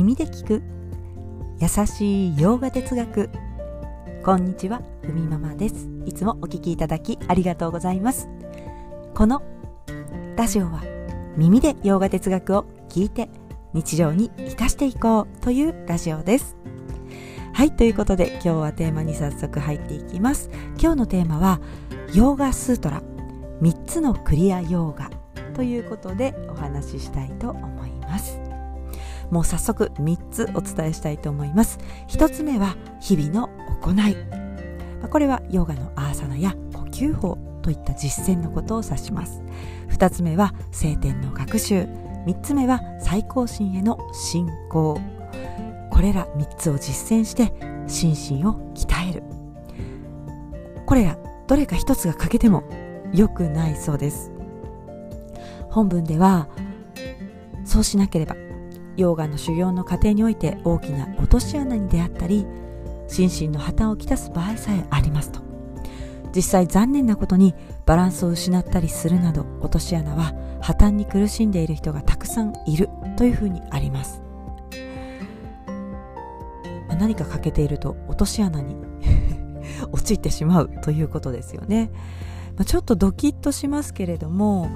耳で聞く。優しい洋画哲学。こんにちはふみママです。いつもお聞きいただきありがとうございます。このラジオは耳で洋画哲学を聞いて日常に生かしていこうというラジオです。はいということで今日はテーマに早速入っていきます。今日のテーマはヨーガスートラ。3つのクリアヨーガということでお話ししたいと思います。もう早速3つお伝えしたいと思います。1つ目は日々の行い。これはヨガのアーサナや呼吸法といった実践のことを指します。2つ目は聖典の学習。3つ目は最高神への信仰。これら3つを実践して心身を鍛える。これらどれか1つが欠けても良くないそうです。本文ではそうしなければ溶岩の修行の過程において大きな落とし穴に出会ったり心身の破綻をきたす場合さえありますと。実際残念なことにバランスを失ったりするなど落とし穴は破綻に苦しんでいる人がたくさんいるというふうにあります。何か欠けていると落とし穴に 陥ってしまうということですよね、まあ、ちょっとドキッとしますけれども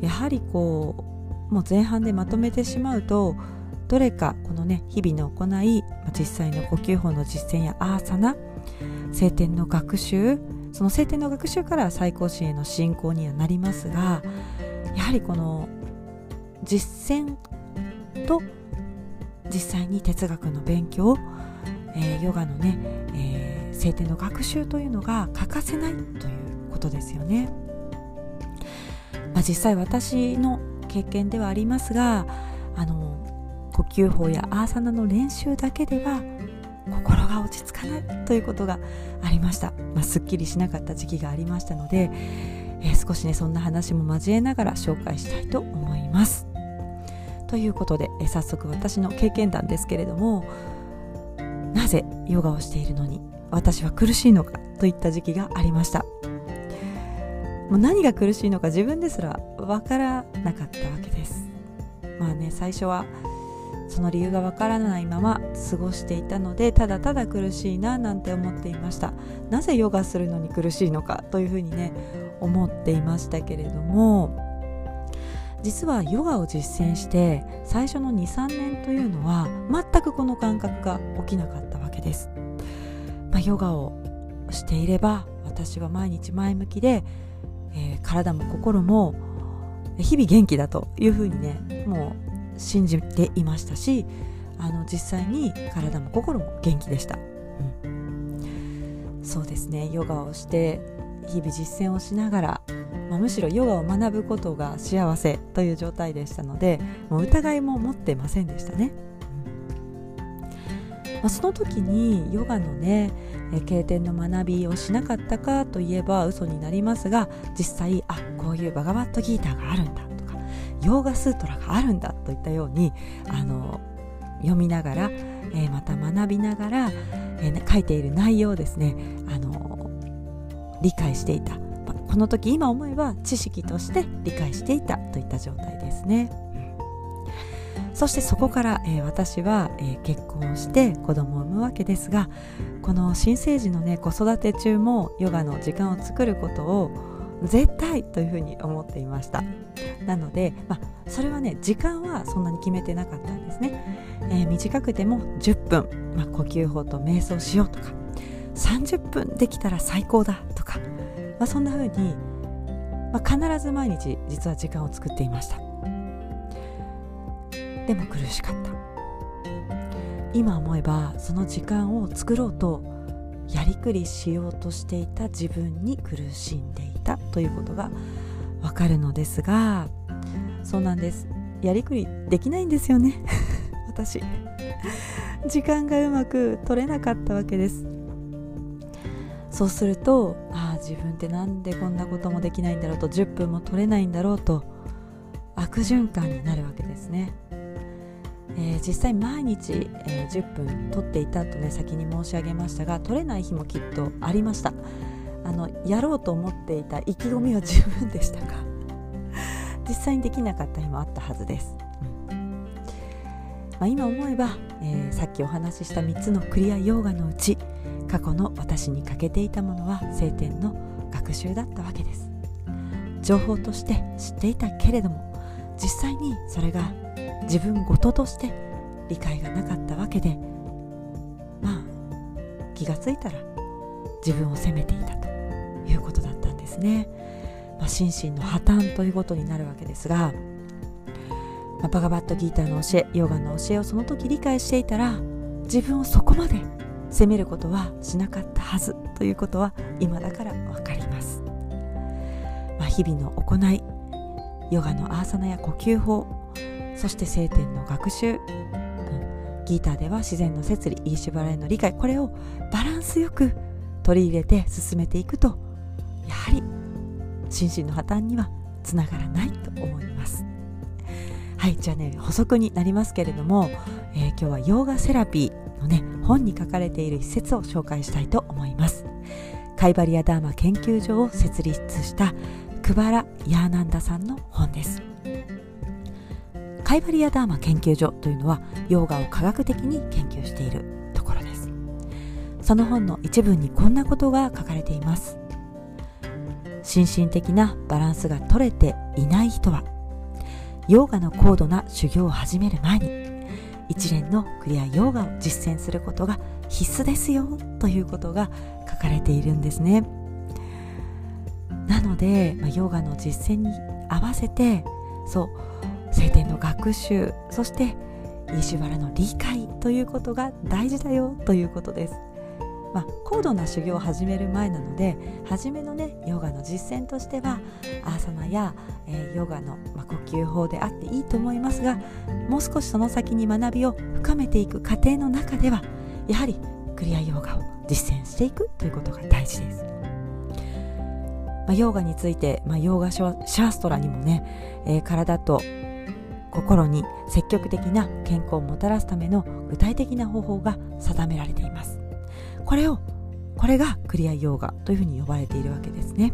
やはりこうもう前半でまとめてしまうとどれかこのね日々の行い実際の呼吸法の実践やアーサナ聖典の学習その聖典の学習から最高神への信仰にはなりますがやはりこの実践と実際に哲学の勉強、えー、ヨガのね、えー、聖典の学習というのが欠かせないということですよね。まあ、実際私の経験ではありますがあの呼吸法やアーサナの練習だけでは心が落ち着かないということがありました、まあ、すっきりしなかった時期がありましたので、えー、少しねそんな話も交えながら紹介したいと思います。ということで、えー、早速私の経験談ですけれどもなぜヨガをしているのに私は苦しいのかといった時期がありました。もう何が苦しいのか自分ですらわからなかったわけです。まあね最初はその理由がわからないまま過ごしていたのでただただ苦しいななんて思っていました。なぜヨガするのに苦しいのかというふうにね思っていましたけれども実はヨガを実践して最初の23年というのは全くこの感覚が起きなかったわけです、まあ、ヨガをしていれば私は毎日前向きで、えー、体も心も日々元気だというふうにねもう信じていましたしあの実際に体も心も元気でした、うん、そうですね。ヨガをして日々実践をしながら、まあ、むしろヨガを学ぶことが幸せという状態でしたのでもう疑いも持ってませんでしたね、うん。まあ、その時にヨガのね経典の学びをしなかったかといえば嘘になりますが実際あこういうバガバットギーターがあるんだ。ヨーガスートラがあるんだといったようにあの読みながら、えー、また学びながら、えー、書いている内容をですねあの理解していたまあこの時今思えば知識として理解していたといった状態ですね。そしてそこから、えー、私は、えー、結婚して子供を産むわけですがこの新生児のね子育て中もヨガの時間を作ることを絶対というふうに思っていました。なので、まあ、それはね時間はそんなに決めてなかったんですね、えー、短くても10分、まあ、呼吸法と瞑想しようとか30分できたら最高だとか、まあ、そんなふうに、まあ、必ず毎日実は時間を作っていました。でも苦しかった。今思えばその時間を作ろうとやりくりしようとしていた自分に苦しんでいたということがわかるのですがそうなんです。やりくりできないんですよね。私。時間がうまく取れなかったわけです。そうするとああ自分ってなんでこんなこともできないんだろうと10分も取れないんだろうと悪循環になるわけですね。えー、実際毎日、えー、10分撮っていたとね先に申し上げましたが撮れない日もきっとありました。あのやろうと思っていた意気込みは十分でしたが 実際にできなかった日もあったはずです、うん。ままあ、今思えば、えー、さっきお話しした3つのクリアヨーガのうち過去の私に欠けていたものは聖典の学習だったわけです。情報として知っていたけれども実際にそれが自分ごととして理解がなかったわけでまあ気がついたら自分を責めていたということだったんですね、まあ、心身の破綻ということになるわけですが、まあ、バガバットギーターの教えヨガの教えをその時理解していたら自分をそこまで責めることはしなかったはずということは今だから分かります、まあ、日々の行いヨガのアーサナや呼吸法そして聖典の学習、ギターでは自然の摂理イーシュバラへの理解これをバランスよく取り入れて進めていくとやはり心身の破綻にはつながらないと思います。はいじゃあね補足になりますけれども、えー、今日はヨーガセラピーのね本に書かれている一節を紹介したいと思います。カイバリアダーマ研究所を設立したクバラ・ヤーナンダさんの本です。カイバリアダーマ研究所というのはヨーガを科学的に研究しているところです。その本の一部にこんなことが書かれています。心身的なバランスが取れていない人はヨーガの高度な修行を始める前に一連のクリアヨーガを実践することが必須ですよということが書かれているんですねなので、まあ、ヨガの実践に合わせてそう聖典の学習そしてイシュバラの理解ということが大事だよということです。まあ、高度な修行を始める前なので初めのねヨガの実践としてはアーサナや、えー、ヨガの、まあ、呼吸法であっていいと思いますがもう少しその先に学びを深めていく過程の中ではやはりクリアヨガを実践していくということが大事です。まあ、ヨガについて、まあ、ヨーガシャーストラにもね、えー、体と心に積極的な健康をもたらすための具体的な方法が定められていますこれをこれがクリアヨガというふうに呼ばれているわけですね。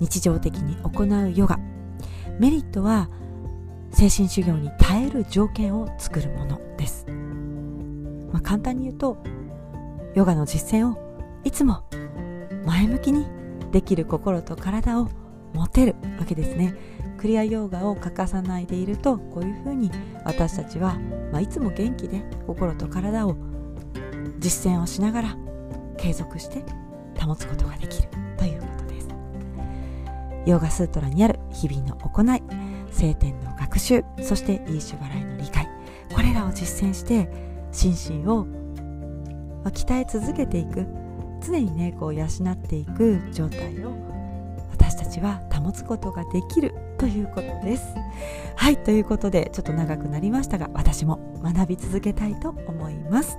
日常的に行うヨガ。メリットは精神修行に耐える条件を作るものです、まあ、簡単に言うとヨガの実践をいつも前向きにできる心と体を持てるわけですね。クリアヨガを欠かさないでいるとこういうふうに私たちは、まあ、いつも元気で心と体を実践をしながら継続して保つことができるということです。ヨーガスートラにある日々の行い聖典の学習そしてイーシュバラへの理解。これらを実践して心身を鍛え続けていく常にねこう養っていく状態を私たちは保つことができるということです。はいということでちょっと長くなりましたが私も学び続けたいと思います。